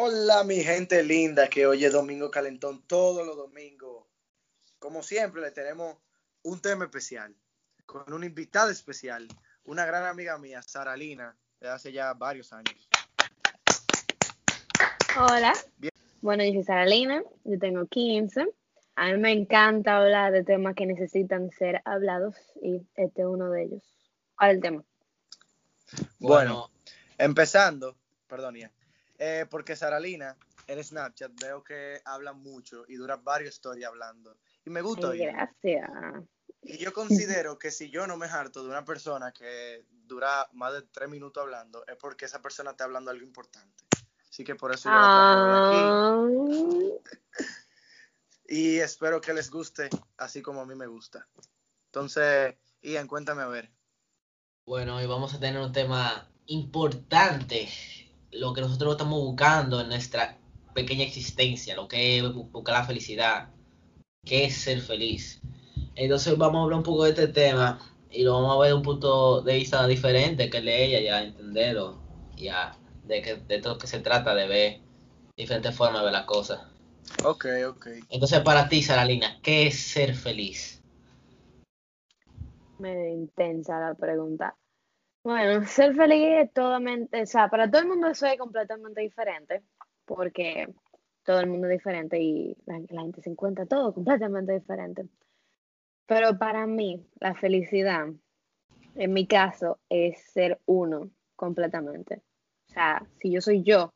Hola mi gente linda que hoy es Domingo Calentón todos los domingos. Como siempre le tenemos un tema especial con una invitada especial, una gran amiga mía, Sara Lina, de hace ya varios años. Hola. Bueno, yo soy Sara Lina, yo tengo 15. A mí me encanta hablar de temas que necesitan ser hablados y este es uno de ellos. ¿Cuál es el tema? Bueno, empezando, perdón, ya. Eh, porque Saralina en Snapchat veo que habla mucho y dura varias historias hablando. Y me gusta Ay, gracias. Y yo considero que si yo no me harto de una persona que dura más de tres minutos hablando, es porque esa persona está hablando algo importante. Así que por eso yo la aquí. Ah, Y espero que les guste, así como a mí me gusta. Entonces, Ian, cuéntame a ver. Bueno, hoy vamos a tener un tema importante, lo que nosotros estamos buscando en nuestra pequeña existencia, lo que es bu- buscar la felicidad, qué es ser feliz. Entonces vamos a hablar un poco de este tema y lo vamos a ver de un punto de vista diferente que el de ella, ya entenderlo, ya de que de todo lo que se trata de ver diferentes formas de ver las cosas. Ok, ok. Entonces para ti, Saralina, ¿qué es ser feliz? medio intensa la pregunta. Bueno, ser feliz es totalmente, o sea, para todo el mundo eso es completamente diferente, porque todo el mundo es diferente y la, la gente se encuentra todo completamente diferente. Pero para mí, la felicidad, en mi caso, es ser uno completamente. O sea, si yo soy yo,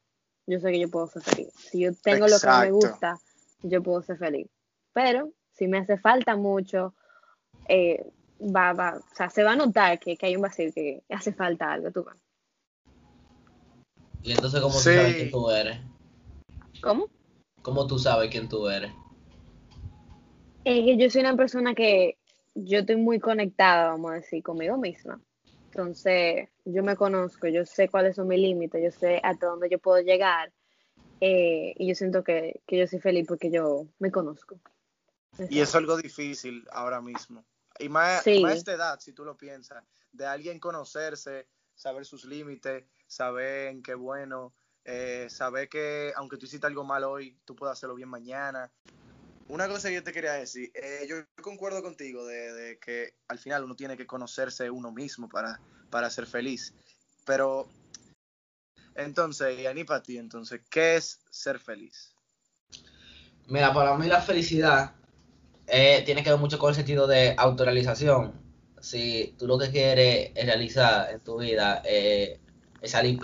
yo sé que yo puedo ser feliz. Si yo tengo lo que me gusta, yo puedo ser feliz. Pero si me hace falta mucho, eh, va, va, o sea, se va a notar que, que hay un vacío, que hace falta algo, tú. Y entonces, ¿cómo tú Sí. sabes quién tú eres? ¿Cómo? ¿Cómo tú sabes quién tú eres? Es que yo soy una persona que yo estoy muy conectada, vamos a decir, conmigo misma. Entonces, yo me conozco, yo sé cuáles son mis límites, yo sé hasta dónde yo puedo llegar. eh, y yo siento que, que yo soy feliz porque yo me conozco. Y es algo difícil ahora mismo. Y más, Sí. más a esta edad, si tú lo piensas, de alguien conocerse, saber sus límites, saber en qué bueno, eh, saber que aunque tú hiciste algo mal hoy, tú puedes hacerlo bien mañana. Una cosa que yo te quería decir, eh, yo concuerdo contigo de, de que al final uno tiene que conocerse uno mismo para, para ser feliz. Pero, entonces, y Ani para ti, entonces, ¿qué es ser feliz? Mira, para mí la felicidad eh, tiene que ver mucho con el sentido de autorrealización. Si tú lo que quieres es realizar en tu vida eh, es salir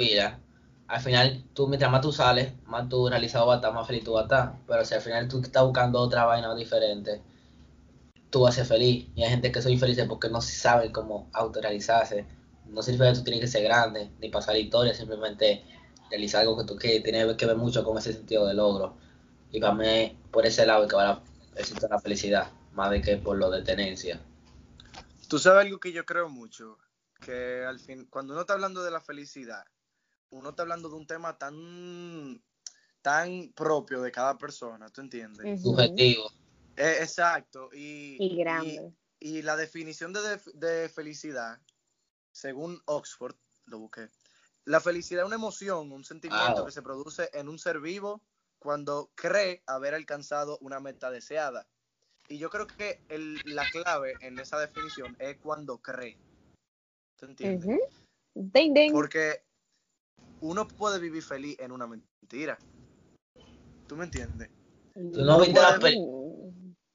al final tú, mientras más tú sales, más tú realizado vas a estar, más feliz tú vas a estar. Pero si al final tú estás buscando otra vaina diferente, tú vas a ser feliz. Y hay gente que son infelices porque no saben cómo autorrealizarse. No significa que tú tienes que ser grande, ni pasar historia, simplemente realizar algo que tú quieres. Tiene que ver mucho con ese sentido de logro. Y para mí, por ese lado que va la, existe la felicidad, más de que por lo de tenencia. Tú sabes algo que yo creo mucho, que al fin, cuando uno está hablando de la felicidad, uno está hablando de un tema tan, tan propio de cada persona, ¿tú entiendes? Subjetivo. Eh, exacto. Y, Y grande. Y, y la definición de, de- de felicidad, según Oxford, lo busqué, la felicidad es una emoción, un sentimiento Wow. que se produce en un ser vivo cuando cree haber alcanzado una meta deseada. Y yo creo que el- la clave en esa definición es cuando cree. ¿Te entiendes? Ding, ding. Porque uno puede vivir feliz en una mentira. ¿Tú me entiendes? ¿Tú no viste la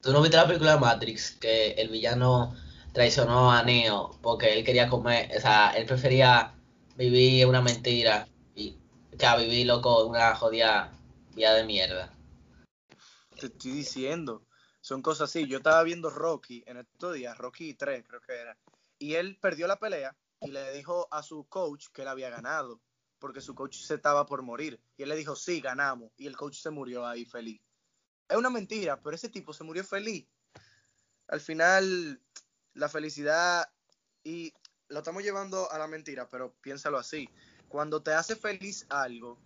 ¿Tú no viste la película Matrix? Que el villano traicionó a Neo porque él quería comer, o sea, él prefería vivir una mentira y que a vivir loco una jodida vida de mierda. Te estoy diciendo. Son cosas así. Yo estaba viendo Rocky en estos días, Rocky 3 creo que era. Y él perdió la pelea y le dijo a su coach que él había ganado. Porque su coach se estaba por morir. Y él le dijo, sí, ganamos. Y el coach se murió ahí feliz. Es una mentira, pero ese tipo se murió feliz. Al final, la felicidad, y lo estamos llevando a la mentira, pero piénsalo así. Cuando te hace feliz algo,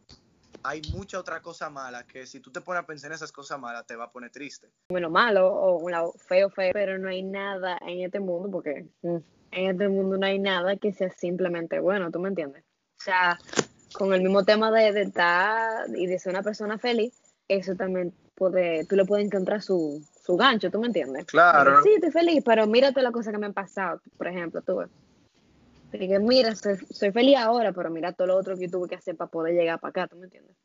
hay mucha otra cosa mala que si tú te pones a pensar en esas cosas malas, te va a poner triste. bueno, malo o un lado feo, feo, pero no hay nada en este mundo, porque mm, en este mundo no hay nada que sea simplemente bueno, ¿tú me entiendes? O sea, con el mismo tema de, de estar y de ser una persona feliz, eso también puede, tú le puedes encontrar su, su gancho, ¿tú me entiendes? Claro. sí, estoy feliz, pero mírate las cosas que me han pasado, por ejemplo, tú ves. Que mira, soy, soy, feliz ahora, pero mira todo lo otro que yo tuve que hacer para poder llegar para acá, ¿tú me entiendes?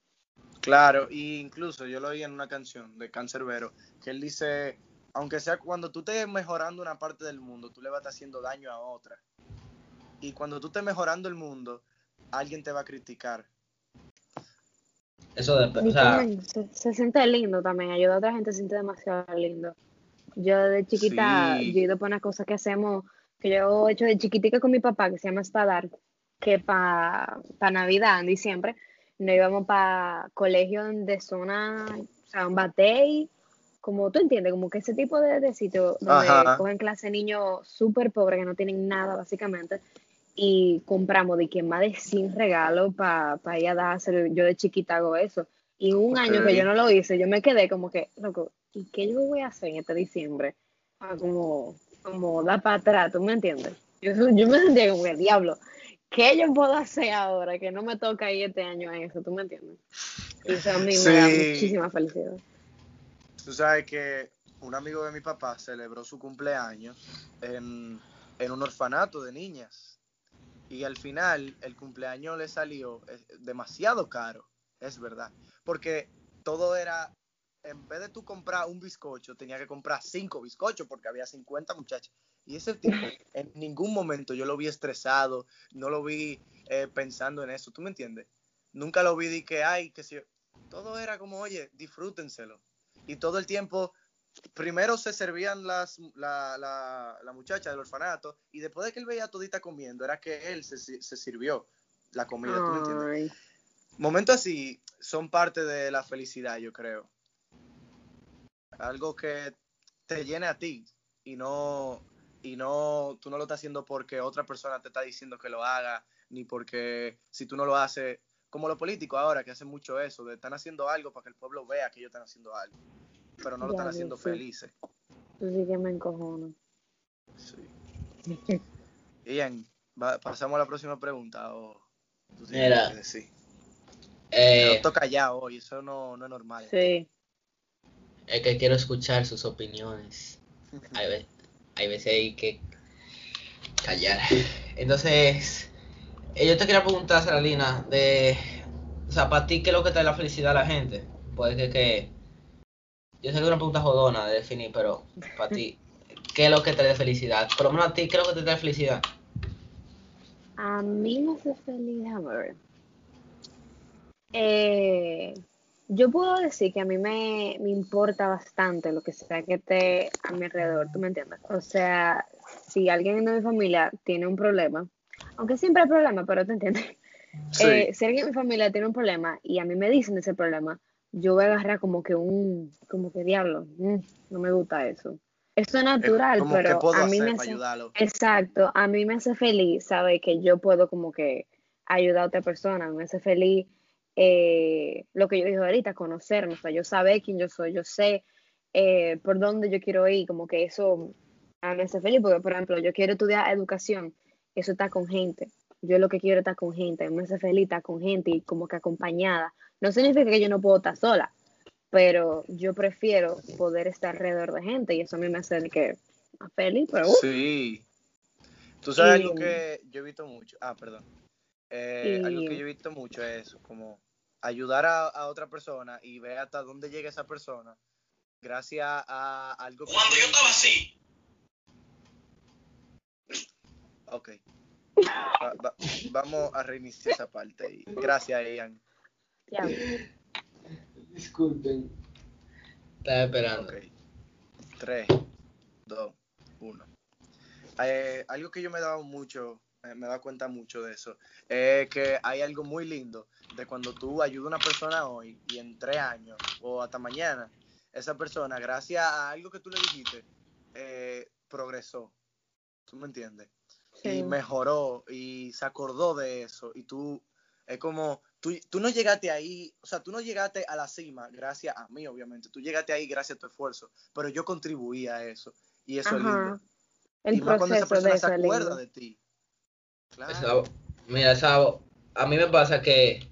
Claro, y incluso yo lo oí en una canción de Cancerbero, que él dice, aunque sea cuando tú estés mejorando una parte del mundo, tú le vas a estar haciendo daño a otra. Y cuando tú estés mejorando el mundo, alguien te va a criticar. Eso de, o sea, se, se, siente lindo también, ayuda a otra gente se siente demasiado lindo. Yo de chiquita, sí. yo he ido por unas cosas que hacemos, que yo he hecho de chiquitica con mi papá, que se llama Espadar, que para pa Navidad, en diciembre, nos íbamos para colegio de zona, o sea, un batey, como tú entiendes, como que ese tipo de, de sitio donde Ajá. cogen clase niños súper pobres que no tienen nada, básicamente, y compramos de que más de 100 regalos para pa ir a dárselo. Yo de chiquita hago eso. Y un año que yo no lo hice, yo me quedé como que, loco, ¿y qué yo voy a hacer en este diciembre? Ah, como, como da para atrás, ¿tú me entiendes? Yo, yo me sentía como que, diablo, ¿qué yo puedo hacer ahora que no me toca ir este año a eso? ¿Tú me entiendes? Y eso a mí me da muchísima felicidad. Tú sabes que un amigo de mi papá celebró su cumpleaños en, en un orfanato de niñas. Y al final el cumpleaños le salió eh, demasiado caro, es verdad. Porque todo era, en vez de tú comprar un bizcocho, tenía que comprar cinco bizcochos porque había 50 muchachos. Y ese tipo, en ningún momento yo lo vi estresado, no lo vi eh, pensando en eso, ¿tú me entiendes? Nunca lo vi de que, ay, que si... Todo era como, oye, disfrútenselo y todo el tiempo primero se servían las la, la, la muchacha del orfanato y después de que él veía todita comiendo era que él se, se sirvió la comida ¿tú me entiendes? Ay, momentos así son parte de la felicidad yo creo algo que te llene a ti y no y no tú no lo estás haciendo porque otra persona te está diciendo que lo haga ni porque si tú no lo haces como los políticos ahora que hacen mucho eso de están haciendo algo para que el pueblo vea que ellos están haciendo algo pero no lo Ya, están haciendo sí. felices tú sí que me encojono. Sí. Ian, pasamos a la próxima pregunta o tú tienes Mira. que decir. eh, No toca ya hoy, eso no, no es normal. Sí. Es que quiero escuchar sus opiniones. Hay, hay veces hay que callar. Entonces, eh, yo te quería preguntar, Saralina, de, o sea, para ti, ¿qué es lo que trae la felicidad a la gente? Puede que, que yo sé que es una pregunta jodona de definir, pero para ti, ¿qué es lo que trae felicidad? Por lo menos a ti, ¿qué es lo que te trae felicidad? A mí me hace feliz, a ver. Eh, yo puedo decir que a mí me, me importa bastante lo que sea que esté a mi alrededor, ¿tú me entiendes? O sea, si alguien de mi familia tiene un problema, aunque siempre hay problemas, pero tú entiendes, Sí. Eh, si alguien de mi familia tiene un problema y a mí me dicen ese problema, yo voy a agarrar como que un, como que diablo, mm, no me gusta eso. Eso es natural, pero a mí me hace, exacto, a mí me hace feliz saber que yo puedo como que ayudar a otra persona, me hace feliz eh, lo que yo dije ahorita, conocerme, o sea, yo saber quién yo soy, yo sé eh, por dónde yo quiero ir, como que eso a mí me hace feliz, porque por ejemplo, yo quiero estudiar educación, eso está con gente, yo lo que quiero es estar con gente, me hace feliz estar con gente y como que acompañada, no significa que yo no puedo estar sola, pero yo prefiero poder estar alrededor de gente y eso a mí me hace que más feliz, pero uh, Sí. Tú sabes Y- algo que yo he visto mucho. Ah, perdón. Eh, Y- Algo que yo he visto mucho es como ayudar a, a otra persona y ver hasta dónde llega esa persona gracias a algo que... Cuando yo estaba así, Ok. Va- va- vamos a reiniciar esa parte. Y gracias, Ian. ya. Disculpen. Estaba esperando. Ok. 3, 2, 1. algo que yo me he dado mucho, me he dado cuenta mucho de eso, es que hay algo muy lindo de cuando tú ayudas a una persona hoy y en tres años o hasta mañana, esa persona, gracias a algo que tú le dijiste, eh, progresó. ¿Tú me entiendes? Sí. y mejoró y se acordó de eso. Y tú es como tú, tú no llegaste ahí o sea tú no llegaste a la cima gracias a mí obviamente. Tú llegaste ahí gracias a tu esfuerzo pero yo contribuí a eso. Y eso es lindo. El y más cuando esa persona se acuerda de ti claro mira, esa, a mí me pasa que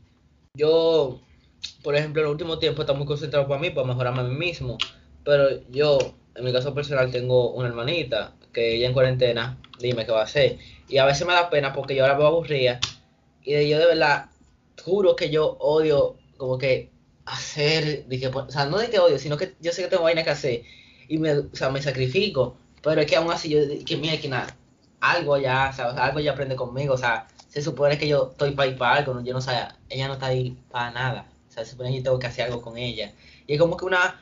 yo, por ejemplo, en el último tiempo está muy concentrado para mí, para mejorarme a mí mismo. Pero yo, en mi caso personal, tengo una hermanita que ella en cuarentena, dime qué va a hacer. Y a veces me da pena porque yo ahora me aburría. Y yo de verdad, juro que yo odio como que hacer, o sea, no de que odio, sino que yo sé que tengo vaina que hacer. Y me, o sea, me sacrifico. Pero es que aún así yo, que mira, que nada, algo ya, o sea, algo ya aprende conmigo, o sea, se supone que yo estoy para ir para algo, ¿no? yo no sé, ella no está ahí para nada, o sea, se supone que yo tengo que hacer algo con ella. Y es como que una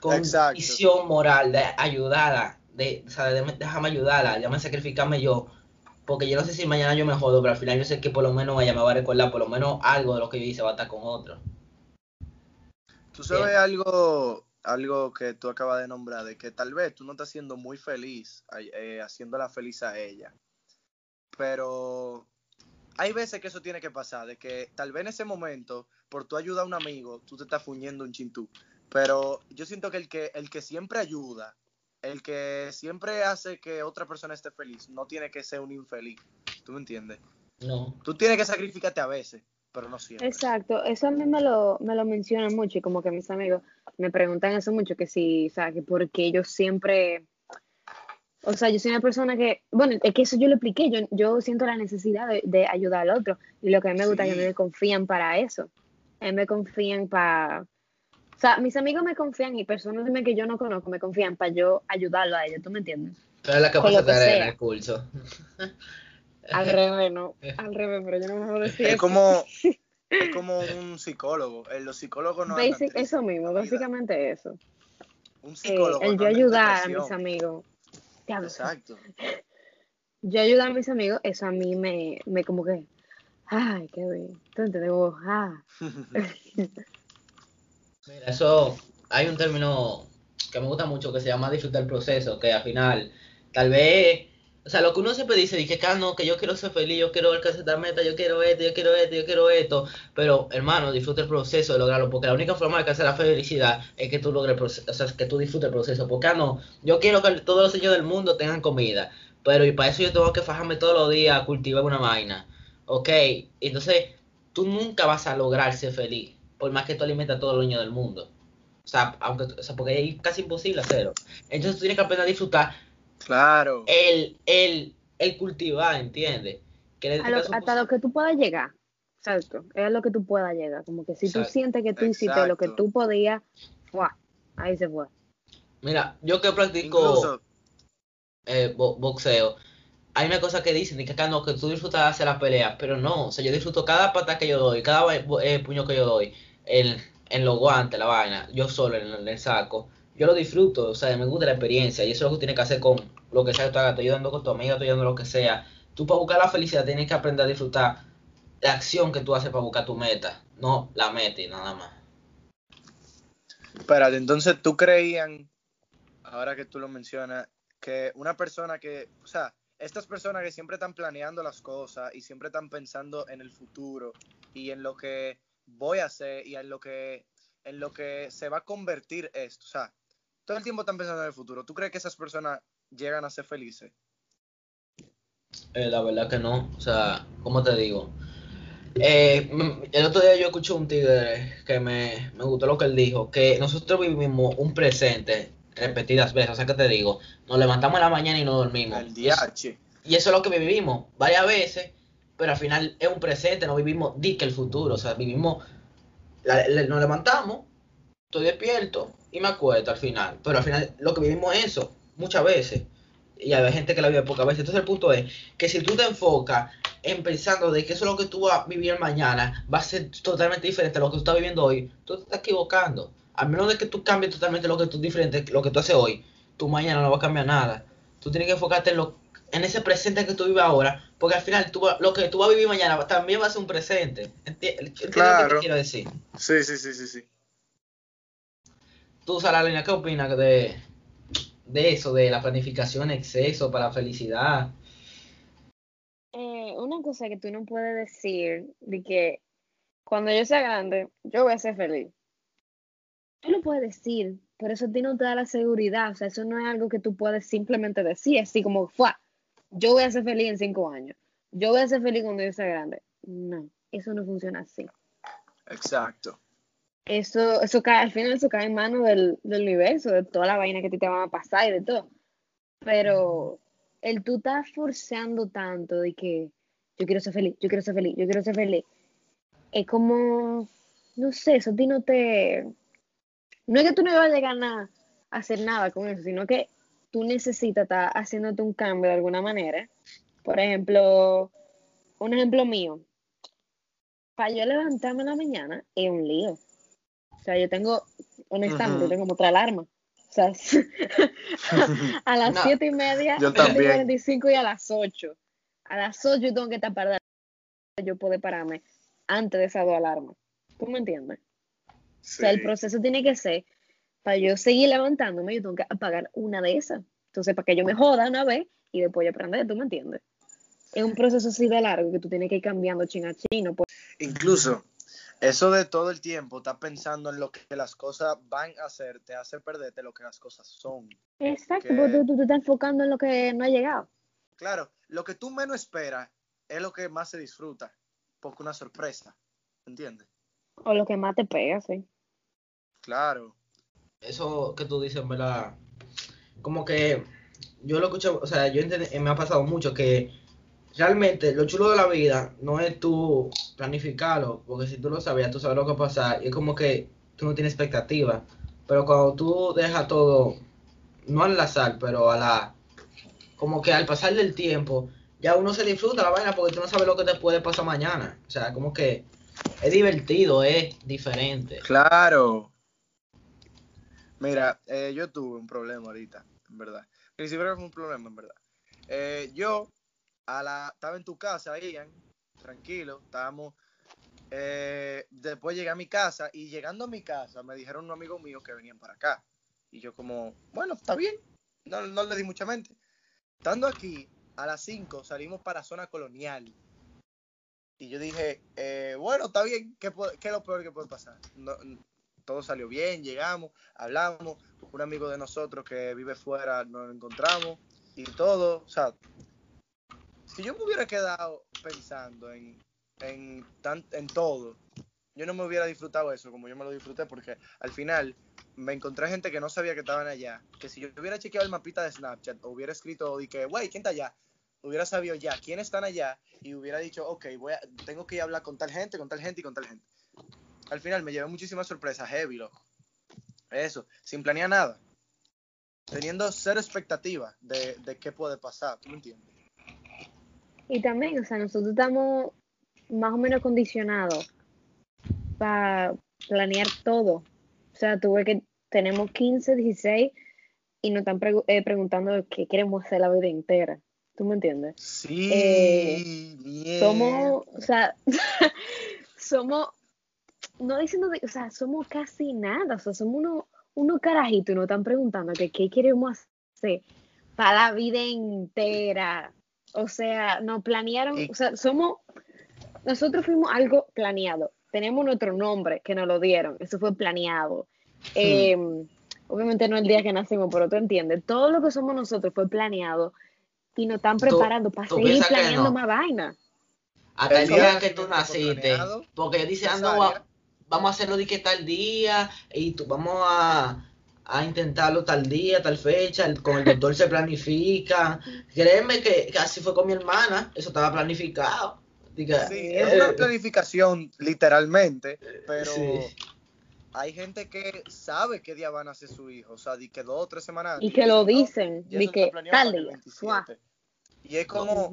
condición moral de ayudarla, de, o sea, de, déjame ayudarla, déjame sacrificarme yo, porque yo no sé si mañana yo me jodo, pero al final yo sé que por lo menos ella me va a recordar, por lo menos algo de lo que yo hice va a estar con otro. Tú sabes algo, algo que tú acabas de nombrar, de que tal vez tú no estás siendo muy feliz eh, haciéndola feliz a ella, pero hay veces que eso tiene que pasar, de que tal vez en ese momento, por tu ayuda a un amigo, tú te estás fuñendo un chintú. Pero yo siento que el que, el que siempre ayuda, el que siempre hace que otra persona esté feliz, no tiene que ser un infeliz. ¿Tú me entiendes? No. Tú tienes que sacrificarte a veces, pero no siempre. Exacto, eso a mí me lo, me lo mencionan mucho y como que mis amigos me preguntan eso mucho, que si, o sea, que porque yo siempre o sea, yo soy una persona que, bueno, es que eso yo lo expliqué, yo, yo siento la necesidad de, ayudar al otro y lo que a mí me gusta es que me confían para eso, a mí me confían para, o sea, mis amigos me confían y personas que yo no conozco me confían para yo ayudarlo a ellos, ¿tú me entiendes? Pero es la en el curso. Al revés, no, al revés, pero yo no me puedo decir es Como, es como un psicólogo, los psicólogos no... Basic, eso mismo, básicamente eso. Un psicólogo. Eh, el yo ayudar a mis amigos Exacto. Yo ayudo a mis amigos, eso a mí me, me como que, ay, qué bien. Entonces debo, ah. Mira, eso, hay un término que me gusta mucho que se llama disfrutar el proceso, que al final, tal vez, o sea, lo que uno siempre dice, que, ah, no, que yo quiero ser feliz, yo quiero alcanzar esta meta, yo quiero esto, yo quiero esto, yo quiero esto, pero hermano, disfruta el proceso de lograrlo, porque la única forma de alcanzar la felicidad es que tú logres, o sea, que tú disfrutes el proceso, porque ah, no, yo quiero que todos los niños del mundo tengan comida, pero y para eso yo tengo que fajarme todos los días a cultivar una vaina, ok, entonces tú nunca vas a lograr ser feliz, por más que tú alimentas a todos los niños del mundo. O sea, aunque, o sea, porque es casi imposible hacerlo. Entonces tú tienes que aprender a disfrutar Claro. El, el, el cultivar, ¿entiendes? Que hasta lo que tú puedas llegar. Exacto. Es lo que tú puedas llegar. Como que si tú sientes que tú hiciste lo que tú podías, ahí se fue. Mira, yo que practico eh, boxeo, hay una cosa que dicen, que acá no, que tú disfrutas de hacer las peleas, pero no, o sea, yo disfruto cada pata que yo doy, cada eh, puño que yo doy, el, en los guantes, la vaina, yo solo en el saco, yo lo disfruto, o sea, me gusta la experiencia y eso es lo que tienes que hacer con lo que sea que tú hagas, estoy ayudando con tu amiga, estoy ayudando lo que sea. Tú para buscar la felicidad tienes que aprender a disfrutar la acción que tú haces para buscar tu meta, no la meta y nada más. Espérate, entonces tú creían, ahora que tú lo mencionas, que una persona que, o sea, estas personas que siempre están planeando las cosas y siempre están pensando en el futuro y en lo que voy a hacer y en lo que en lo que se va a convertir esto, o sea, todo el tiempo están pensando en el futuro. ¿Tú crees que esas personas llegan a ser felices? Eh, la verdad que no. O sea, ¿cómo te digo? Eh, el otro día yo escuché un tigre que me, gustó lo que él dijo, que nosotros vivimos un presente repetidas veces. O sea, que te digo, nos levantamos en la mañana y no dormimos. El DH. Y eso es lo que vivimos varias veces, pero al final es un presente, no vivimos di que el futuro. O sea, vivimos, nos levantamos, estoy despierto y me acuerdo al final. Pero al final lo que vivimos es eso, muchas veces. Y hay gente que la vive pocas veces. Entonces el punto es que si tú te enfocas en pensando de que eso es lo que tú vas a vivir mañana, va a ser totalmente diferente a lo que tú estás viviendo hoy, tú te estás equivocando. A menos de que tú cambies totalmente lo que tú diferente, lo que tú haces hoy, tú mañana no va a cambiar nada. Tú tienes que enfocarte en lo en ese presente que tú vives ahora, porque al final tú, lo que tú vas a vivir mañana también va a ser un presente. ¿Entiendes claro. lo que quiero decir? Sí, sí, sí, sí, sí. Tú, Saralina, ¿qué opinas de, de eso, de la planificación exceso para la felicidad? Eh, una cosa que tú no puedes decir de que cuando yo sea grande, yo voy a ser feliz. Tú lo puedes decir, pero eso a ti no te da la seguridad. O sea, eso no es algo que tú puedes simplemente decir, así como, fue, yo voy a ser feliz en cinco años. Yo voy a ser feliz cuando yo sea grande. No. eso no funciona así. Exacto. Eso, eso cae, al final eso cae en manos del, del universo, de toda la vaina que ti te van a pasar y de todo. Pero el tú estás forzando tanto de que yo quiero ser feliz, yo quiero ser feliz, yo quiero ser feliz, es como, no sé, eso a ti no te... No es que tú no vas a llegar a hacer nada con eso, sino que tú necesitas estar haciéndote un cambio de alguna manera. Por ejemplo, un ejemplo mío, para yo levantarme en la mañana es un lío. O sea, yo tengo, honestamente, yo tengo como otra alarma. O sea, a las No, siete y media, yo 7 y también. 45 y a las 8. A las 8 yo tengo que estar parada. Yo puedo pararme antes de esas dos alarmas. ¿Tú me entiendes? O sea, el proceso tiene que ser, para yo seguir levantándome, yo tengo que apagar una de esas. Entonces, para que yo me joda una vez y después yo aprender, ¿tú me entiendes? Es un proceso así de largo que tú tienes que ir cambiando chin a chino. Pues, Incluso, eso de todo el tiempo, estar pensando en lo que las cosas van a hacer, te hace perderte lo que las cosas son. exacto, Que- porque tú, tú estás enfocando en lo que no ha llegado. Claro, lo que tú menos esperas es lo que más se disfruta, porque una sorpresa, ¿entiendes? O lo que más te pega, sí. Claro. Eso que tú dices, verdad, como que yo lo escucho, o sea, yo entiendo- me ha pasado mucho que realmente lo chulo de la vida no es tú planificarlo, porque si tú lo sabías, tú sabes lo que va a pasar, y es como que tú no tienes expectativa, pero cuando tú dejas todo, no al azar, pero a la, como que al pasar del tiempo, ya uno se disfruta la vaina porque tú no sabes lo que te puede pasar mañana, o sea, como que es divertido, es diferente. Claro. Mira, eh, yo tuve un problema ahorita, en verdad. Ni siquiera fue un problema, en verdad. Eh, yo a la, estaba en tu casa, Ian, tranquilo, estábamos. eh, después llegué a mi casa y llegando a mi casa me dijeron un amigo mío que venían para acá. Y yo como, bueno, está bien, no, no le di mucha mente. Estando aquí, a las 5 salimos para zona colonial. Y yo dije, eh, bueno, está bien, ¿qué, qué es lo peor que puede pasar? Todo salió bien, llegamos, hablamos, un amigo de nosotros que vive fuera nos encontramos y todo, o sea, si yo me hubiera quedado pensando en, en, tan- en todo, yo no me hubiera disfrutado eso como yo me lo disfruté porque al final me encontré gente que no sabía que estaban allá, que si yo hubiera chequeado el mapita de Snapchat o hubiera escrito y que, güey, ¿quién está allá? Hubiera sabido ya quiénes están allá y hubiera dicho, ok, voy a, tengo que ir a hablar con tal gente, con tal gente y con tal gente. Al final me llevé muchísimas sorpresas, heavy, loco. Eso, sin planear nada. Teniendo cero expectativa de, de qué puede pasar, ¿tú me entiendes? Y también, o sea, nosotros estamos más o menos condicionados para planear todo. O sea, tuve que, tenemos 15, 16 y nos están eh, preguntando qué queremos hacer la vida entera. ¿Tú me entiendes? Sí, Eh. Somos, o sea, somos, no diciendo, de- o sea, somos casi nada, o sea, somos unos uno carajitos y nos están preguntando que qué queremos hacer para la vida entera. O sea, nos planearon, Y- o sea, somos, nosotros fuimos algo planeado. Tenemos nuestro nombre que nos lo dieron, eso fue planeado. Eh, obviamente no el día que nacimos, pero tú entiendes, todo lo que somos nosotros fue planeado y nos están preparando para seguir planeando no. más vaina. Hasta el día que tú naciste, porque ellos dicen, ah, no, va- vamos a hacerlo de que tal día, y tú, vamos a, a intentarlo tal día, tal fecha, el- con el doctor se planifica. Créeme que, que así fue con mi hermana, eso estaba planificado. Diga, Sí, eh, es una planificación, literalmente, pero Sí. hay gente que sabe qué día van a hacer su hijo, o sea, di que dos o tres semanas Y que lo dicen, dicen, "No, ya de eso que tal día, 27". Y es como,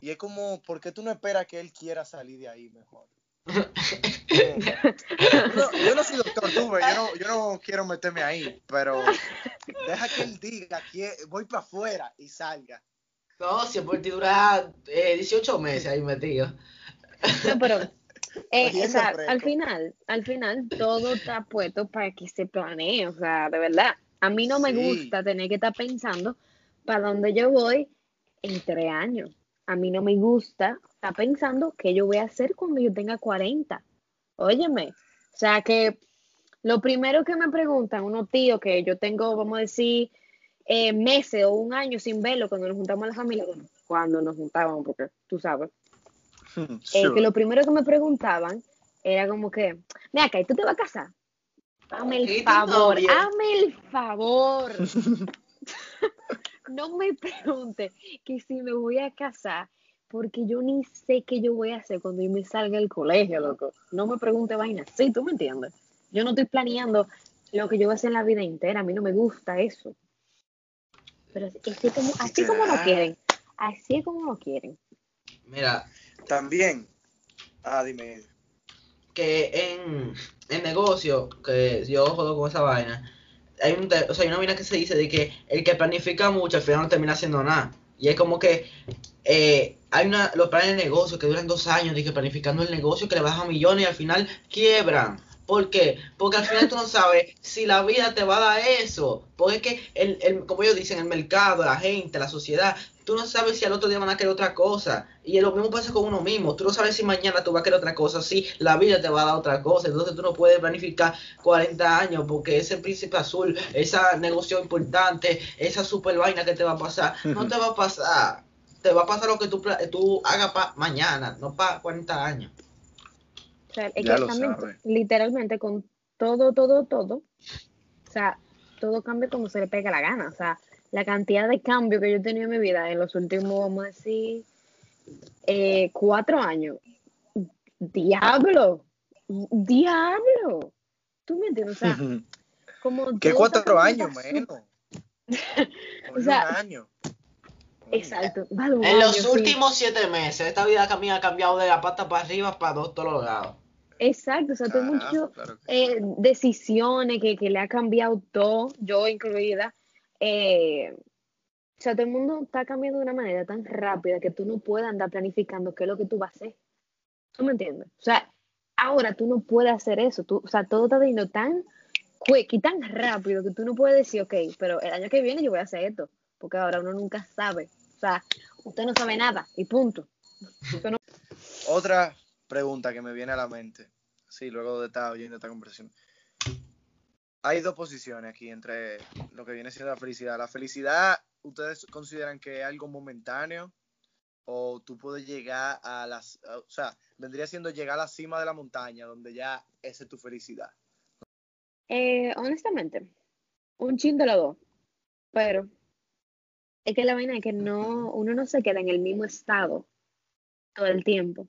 y es como, ¿por qué tú no esperas que él quiera salir de ahí mejor? No, yo no soy doctor, tú, ve, yo no, yo no quiero meterme ahí, pero deja que él diga que voy para afuera y salga. No, si por ti dura eh, 18 meses ahí metido. No, pero eh, Cogiendo o sea, fresco. al final, al final todo está puesto para que se planee, o sea, de verdad. A mí no me Sí. gusta tener que estar pensando para dónde yo voy en tres años. A mí no me gusta estar pensando qué yo voy a hacer cuando yo tenga 40. Óyeme, o sea que lo primero que me preguntan unos tíos que yo tengo, vamos a decir, eh, meses o un año sin verlo cuando nos juntamos a la familia, bueno, cuando nos juntábamos, porque tú sabes, eh, Sure. que lo primero que me preguntaban era como que, mira acá, ¿y tú te vas a casar? Hazme ¿Y el favor, hazme el favor. no me pregunte que si me voy a casar, porque yo ni sé qué yo voy a hacer cuando yo me salga del colegio, loco. No me pregunte vainas, sí, tú me entiendes. Yo no estoy planeando lo que yo voy a hacer en la vida entera, a mí no me gusta eso. Pero así, como, así como lo quieren, así es como lo quieren. Mira, También. Ah, dime. que en, en negocio, que yo jodo con esa vaina, hay, un te- o sea, hay una vaina que se dice de que el que planifica mucho al final no termina haciendo nada. Y es como que eh, hay una, los planes de negocio que duran dos años, que planificando el negocio que le baja millones y al final quiebran. ¿Por qué? Porque al final tú no sabes si la vida te va a dar eso. Porque es que, el, el, como ellos dicen, el mercado, la gente, la sociedad, tú no sabes si al otro día van a querer otra cosa. Y lo mismo pasa con uno mismo. Tú no sabes si mañana tú vas a querer otra cosa, si la vida te va a dar otra cosa. Entonces tú no puedes planificar 40 años porque ese príncipe azul, esa negocio importante, esa super vaina que te va a pasar, no te va a pasar. Te va a pasar lo que tú, tú hagas para mañana, no para 40 años. O sea, es Ya que lo también, sabe. literalmente con todo, todo, todo, o sea, todo cambia como se le pega la gana. O sea, la cantidad de cambio que yo he tenido en mi vida en los últimos, vamos a decir, eh, cuatro años. Diablo, diablo. ¿Tú me entiendes? O sea, como ¿Qué cuatro años menos? O sea, un año. Exacto. vale, En los sí. últimos siete meses, esta vida mía ha cambiado de la pata para arriba para dos todos los lados. Exacto, o sea, tengo claro que sí. eh, decisiones que, que le ha cambiado todo, yo incluida. eh, o sea, todo el mundo está cambiando de una manera tan rápida que tú no puedes andar planificando qué es lo que tú vas a hacer. ¿Tú me entiendes? O sea, ahora tú no puedes hacer eso. Tú, o sea, todo está yendo tan quick y tan rápido que tú no puedes decir, ok, pero el año que viene yo voy a hacer esto. Porque ahora uno nunca sabe. O sea, usted no sabe nada y punto. Otra pregunta que me viene a la mente, sí, luego de estar oyendo esta conversación. Hay dos posiciones aquí entre lo que viene siendo la felicidad. La felicidad, ¿ustedes consideran que es algo momentáneo? ¿O tú puedes llegar a las... O sea, vendría siendo llegar a la cima de la montaña, donde ya esa es tu felicidad? Eh, honestamente, un chin de los dos. Pero es que la vaina es que no, uno no se queda en el mismo estado todo el tiempo.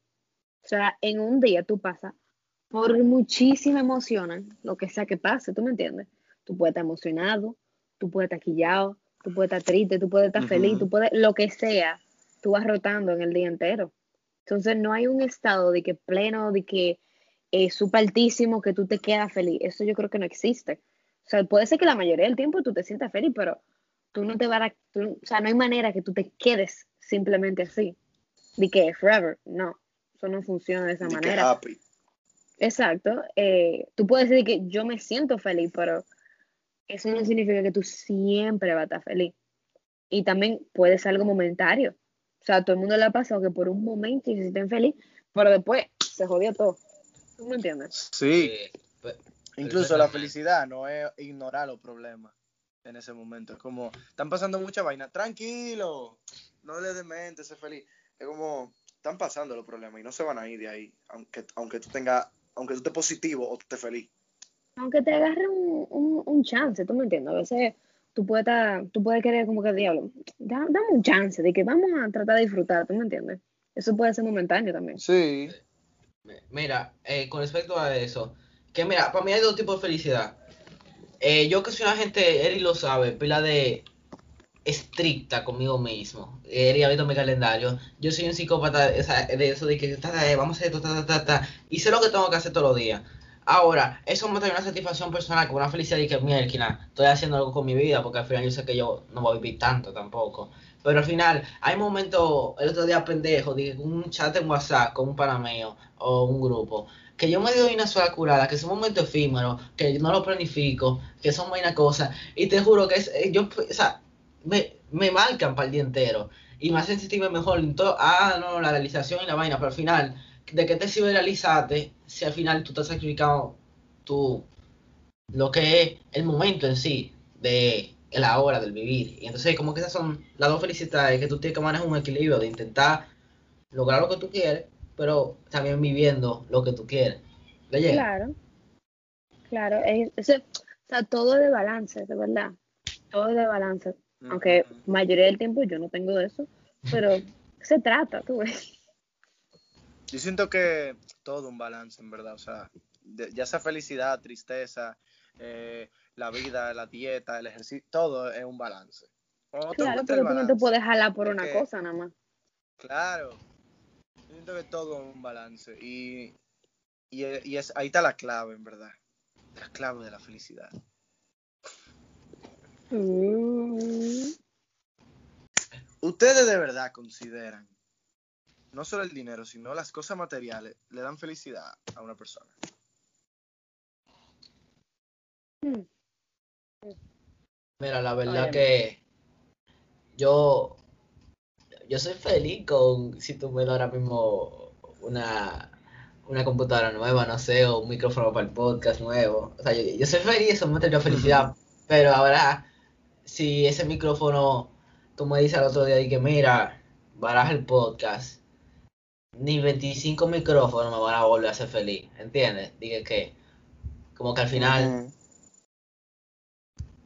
O sea, en un día tú pasas por muchísimas emociones, lo que sea que pase, ¿tú me entiendes? Tú puedes estar emocionado, tú puedes estar quillado, tú puedes estar triste, tú puedes estar feliz, tú puedes, lo que sea, tú vas rotando en el día entero. Entonces no hay un estado de que pleno, de que eh, súper altísimo, que tú te quedas feliz. Eso yo creo que no existe. O sea, puede ser que la mayoría del tiempo tú te sientas feliz, pero tú no te vas a, tú- o sea, no hay manera que tú te quedes simplemente así, de que forever, no, eso no funciona de esa De que manera. happy. Exacto, eh, tú puedes decir que yo me siento feliz, pero eso no significa que tú siempre vas a estar feliz. Y también puede ser algo momentario. O sea, a todo el mundo le ha pasado que por un momento se sienten feliz, pero después se jodió todo. ¿Tú me entiendes? Sí, pe- incluso la felicidad no es ignorar los problemas en ese momento. Es como, están pasando mucha vaina. Tranquilo, no le des mente, sé feliz. Es como, están pasando los problemas y no se van a ir de ahí, aunque, aunque tú tengas, aunque tú estés positivo o tú estés feliz. Aunque te agarre un, un, un chance, ¿tú me entiendes? A veces tú puedes estar, tú puedes querer como que diablo, da- dame un chance de que vamos a tratar de disfrutar, ¿tú me entiendes? Eso puede ser momentáneo también. Sí. Mira, eh, con respecto a eso, que mira, para mí hay dos tipos de felicidad. Eh, yo que soy una gente, Eri lo sabe, pila de estricta conmigo mismo. Ha visto mi calendario. Yo soy un psicópata sea, de eso de que ta, ta, eh, vamos a hacer ta, ta, ta, y sé lo que tengo que hacer todos los días. Ahora, eso me trae una satisfacción personal, como una felicidad de que, mira, estoy haciendo algo con mi vida, porque al final yo sé que yo no voy a vivir tanto tampoco. Pero al final, hay momentos, el otro día pendejo, de un chat en WhatsApp con un panameo o un grupo, que yo me doy una sola curada, que son momentos efímeros, que no lo planifico, que son buenas cosas, y te juro que es, eh, yo, o sea, me, me marcan para el día entero, y hacen sentirme mejor en todo, ah, no, la realización y la vaina, pero al final, ¿de qué te sirve realizarte si al final tú estás sacrificando tu, lo que es el momento en sí de la hora del vivir. Y entonces como que esas son las dos felicidades que tú tienes que manejar un equilibrio de intentar lograr lo que tú quieres, pero también viviendo lo que tú quieres. ¿Le? Claro, claro, es, es- o sea, todo de balance, de verdad, todo de balance, aunque mayoría del tiempo yo no tengo eso, pero se trata, tú ves. Yo siento que todo un balance, en verdad. O sea, de- ya sea felicidad, tristeza, eh, la vida, la dieta, el ejercicio, todo es un balance. Cuando Claro, el tú no te puedes jalar por una cosa nada más. Claro. Yo siento que todo es un balance. Y, y, y es, ahí está la clave, en verdad. La clave de la felicidad. Mm. ¿Ustedes de verdad consideran no solo el dinero, sino las cosas materiales le dan felicidad a una persona? Mira, la verdad que yo, yo soy feliz con si tú me das ahora mismo una, una computadora nueva, no sé, o un micrófono para el podcast nuevo. O sea, yo, yo soy feliz, eso me trae felicidad. Pero ahora, si ese micrófono, tú me dices al otro día y que mira, baraja el podcast, ni 25 micrófonos me van a volver a hacer feliz, ¿entiendes? Dije que, como que al final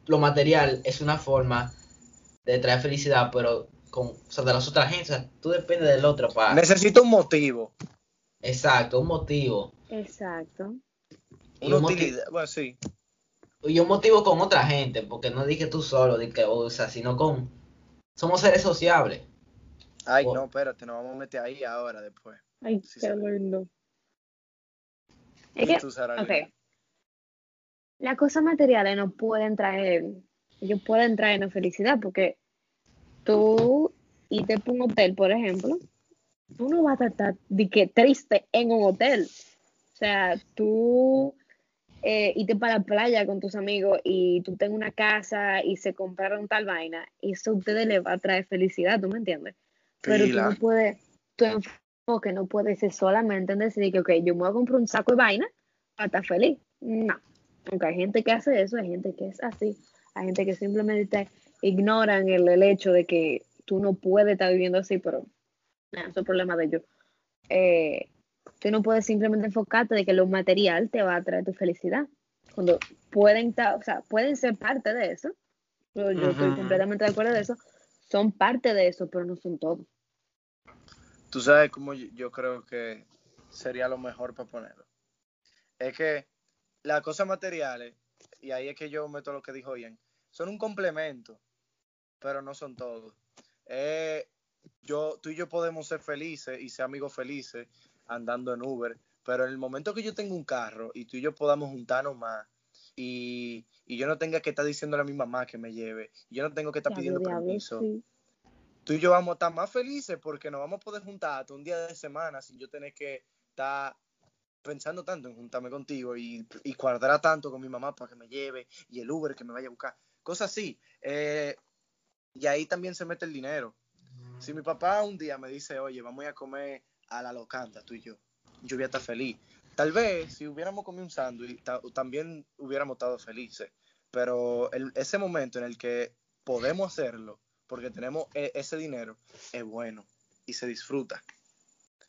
lo material es una forma de traer felicidad, pero con, o sea, de las otras sea, tú dependes del otro para... Necesito un motivo, Exacto, un motivo. Exacto. Una utilidad. Bueno, sí. Y un motivo con otra gente, porque no dije tú solo, di que, o sea, sino con... Somos seres sociables. Ay, no, espérate, nos vamos a meter ahí ahora después. Ay, Sí, qué lindo. Es ¿Y que, tú, Sara ok, Lina? las cosas materiales no pueden traer, ellos pueden traernos felicidad porque tú irte a un hotel, por ejemplo, tú no vas a estar de que triste en un hotel. O sea, tú eh, irte para la playa con tus amigos y tú tengas una casa y se compraron tal vaina, eso a ustedes les va a traer felicidad, ¿tú me entiendes? Pero tú no puedes, tu enfoque no puede ser solamente en decir que, ok, yo me voy a comprar un saco de vaina para estar feliz. No. Aunque hay gente que hace eso, hay gente que es así. Hay gente que simplemente ignoran el, el hecho de que tú no puedes estar viviendo así, pero eso es problema de ellos. Eh, tú no puedes simplemente enfocarte de que lo material te va a traer tu felicidad. Cuando pueden, o sea, pueden ser parte de eso. Yo, yo estoy completamente de acuerdo de eso. Son parte de eso, pero no son todo. Tú sabes cómo yo, yo creo que sería lo mejor para ponerlo. Es que las cosas materiales, y ahí es que yo meto lo que dijo Ian, son un complemento, pero no son todo. Eh, yo, tú y yo podemos ser felices y ser amigos felices andando en Uber, pero en el momento que yo tenga un carro y tú y yo podamos juntarnos más y, y yo no tenga que estar diciéndole a mi mamá que me lleve, y yo no tengo que estar pidiendo permiso, sí. tú y yo vamos a estar más felices porque nos vamos a poder juntar hasta un día de semana sin yo tener que estar pensando tanto en juntarme contigo y, y cuadrar tanto con mi mamá para que me lleve y el Uber que me vaya a buscar. Cosas así. Eh, y ahí también se mete el dinero. Si mi papá un día me dice, oye, vamos a comer a la locanda, tú y yo, yo voy a estar feliz. Tal vez si hubiéramos comido un sándwich, ta- también hubiéramos estado felices. Pero ese momento en el que podemos hacerlo, porque tenemos e- ese dinero, es bueno y se disfruta.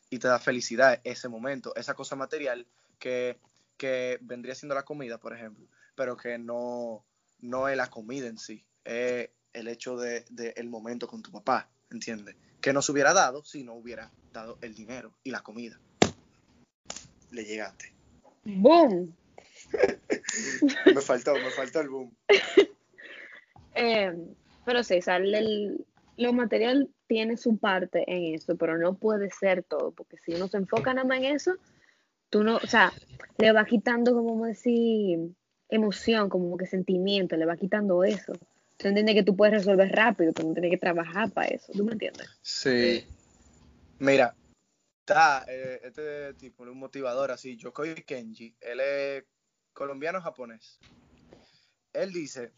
Y te da felicidad ese momento, esa cosa material que, que vendría siendo la comida, por ejemplo, pero que no, no es la comida en sí, es el hecho de, de el momento con tu papá, ¿entiendes? Que no se hubiera dado si no hubiera dado el dinero y la comida. Le llegaste. ¡Boom! Me faltó, me faltó el boom. Eh, pero sí, o sea, el- el- lo material tiene su parte en eso, pero no puede ser todo, porque si uno se enfoca nada más en eso, tú no, o sea, le va quitando, como decir, emoción, como que sentimiento, le va quitando eso. Tú entiendes que tú puedes resolver rápido, tú no tienes que trabajar para eso, ¿tú me entiendes? Sí. Mira, está eh, este tipo, un motivador así, Yokoi Kenji, él es colombiano-japonés. Él dice,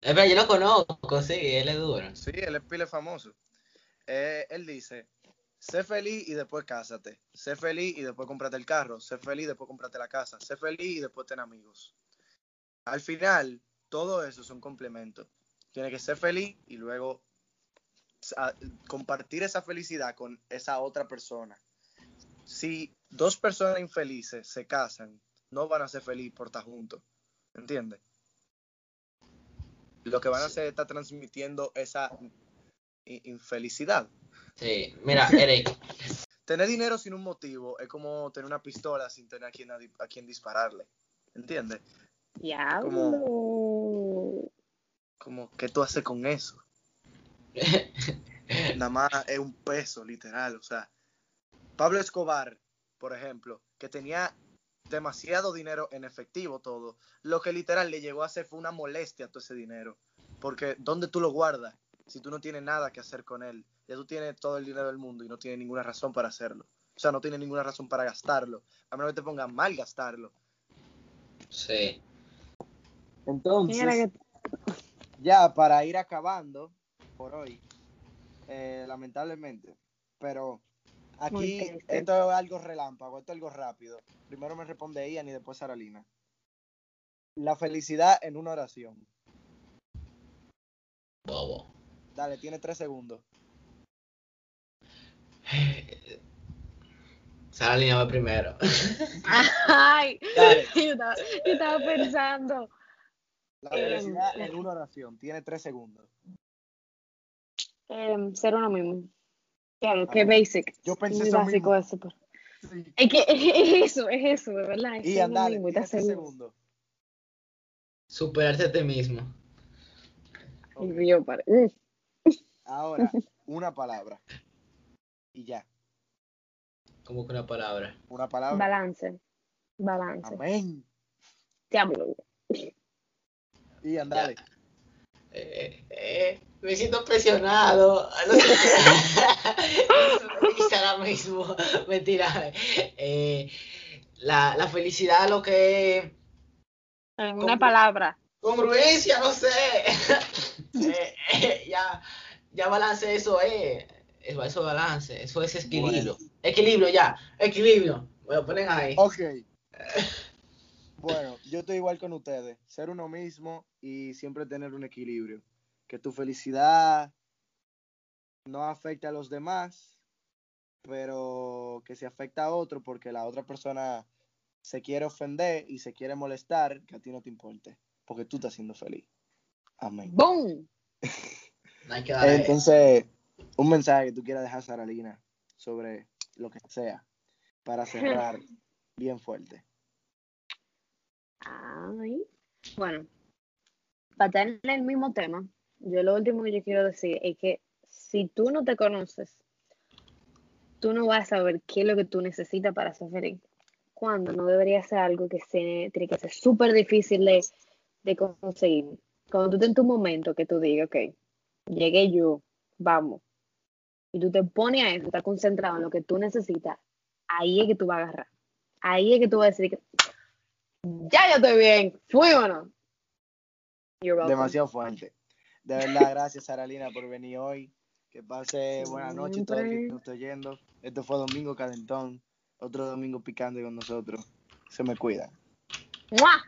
Es verdad, yo lo conozco, sí, él es duro. sí, él es pile famoso. Eh, él dice, sé feliz y después cásate. Sé feliz y después cómprate el carro. Sé feliz y después cómprate la casa. Sé feliz y después ten amigos. Al final, todo eso son complementos. Tienes que ser feliz y luego compartir esa felicidad con esa otra persona. si dos personas infelices se casan, no van a ser felices por estar juntos. ¿Entiendes? Lo que van a hacer es estar transmitiendo esa infelicidad. Sí, mira, Eric, Tener dinero sin un motivo es como tener una pistola sin tener a quien, a, a quien dispararle. ¿Entiendes? Diablo. Como, ¿qué tú haces con eso? Nada más es un peso, literal. O sea, Pablo Escobar, por ejemplo, que tenía demasiado dinero en efectivo todo, lo que literal le llegó a hacer fue una molestia todo ese dinero. Porque, ¿dónde tú lo guardas? Si tú no tienes nada que hacer con él. Ya tú tienes todo el dinero del mundo y no tienes ninguna razón para hacerlo. O sea, no tienes ninguna razón para gastarlo. A menos que te ponga mal gastarlo. sí. Entonces, ya para ir acabando por hoy, eh, lamentablemente, pero aquí esto es algo relámpago, esto es algo rápido. Primero me responde Ian y después Saralina. La felicidad en una oración. Bobo. Dale, tiene tres segundos. Sara línea va primero. Ay, Dale. yo estaba, yo estaba pensando. La Eh, felicidad en una oración. Tiene tres segundos. em, ser uno mismo. Claro, qué Ah, basic. yo pensé Muy eso básico mismo. eso. pero- Es que es eso, es eso, de verdad. Es mismo y tiene estar tres segundos. Superarte a ti mismo. Ok. Y yo, para- mm, Ahora, una palabra. Y ya. Como que una palabra. Una palabra. balance. Balance. Amén. Diablo. Ian, dale. Eh, eh, me siento presionado. No sé qué ahora mismo. Mentira. Eh, la, la felicidad, lo que es En una palabra. congruencia, no sé. Eh, eh, ya, ya balance eso es. Eso, eso es balance, eso es equilibrio. Equilibrio ya, equilibrio. Me lo ponen ahí. Ok. Bueno, yo estoy igual con ustedes. Ser uno mismo y siempre tener un equilibrio. Que tu felicidad no afecte a los demás, pero que se afecta a otro porque la otra persona se quiere ofender y se quiere molestar, que a ti no te importe, porque tú estás siendo feliz. Amén. Darle- Entonces, un mensaje que tú quieras dejar, Saralina, sobre lo que sea, para cerrar bien fuerte. Ay. Bueno, para tener el mismo tema, yo lo último que yo quiero decir es que si tú no te conoces, tú no vas a saber qué es lo que tú necesitas para ser feliz. Cuando no debería ser algo que tiene que ser súper difícil de, conseguir. Cuando tú en tu momento que tú digas, ok, llegué yo, vamos. Y tú te pones a eso, estás concentrado en lo que tú necesitas, ahí es que tú vas a agarrar. Ahí es que tú vas a decir ya yo estoy bien, fuímonos. Demasiado fuerte. De verdad, gracias, Saralina, por venir hoy. Que pase buena noche todo el que nos esté oyendo. Esto fue Domingo Calentón. Otro domingo picante con nosotros. Se me cuida. ¡Mua!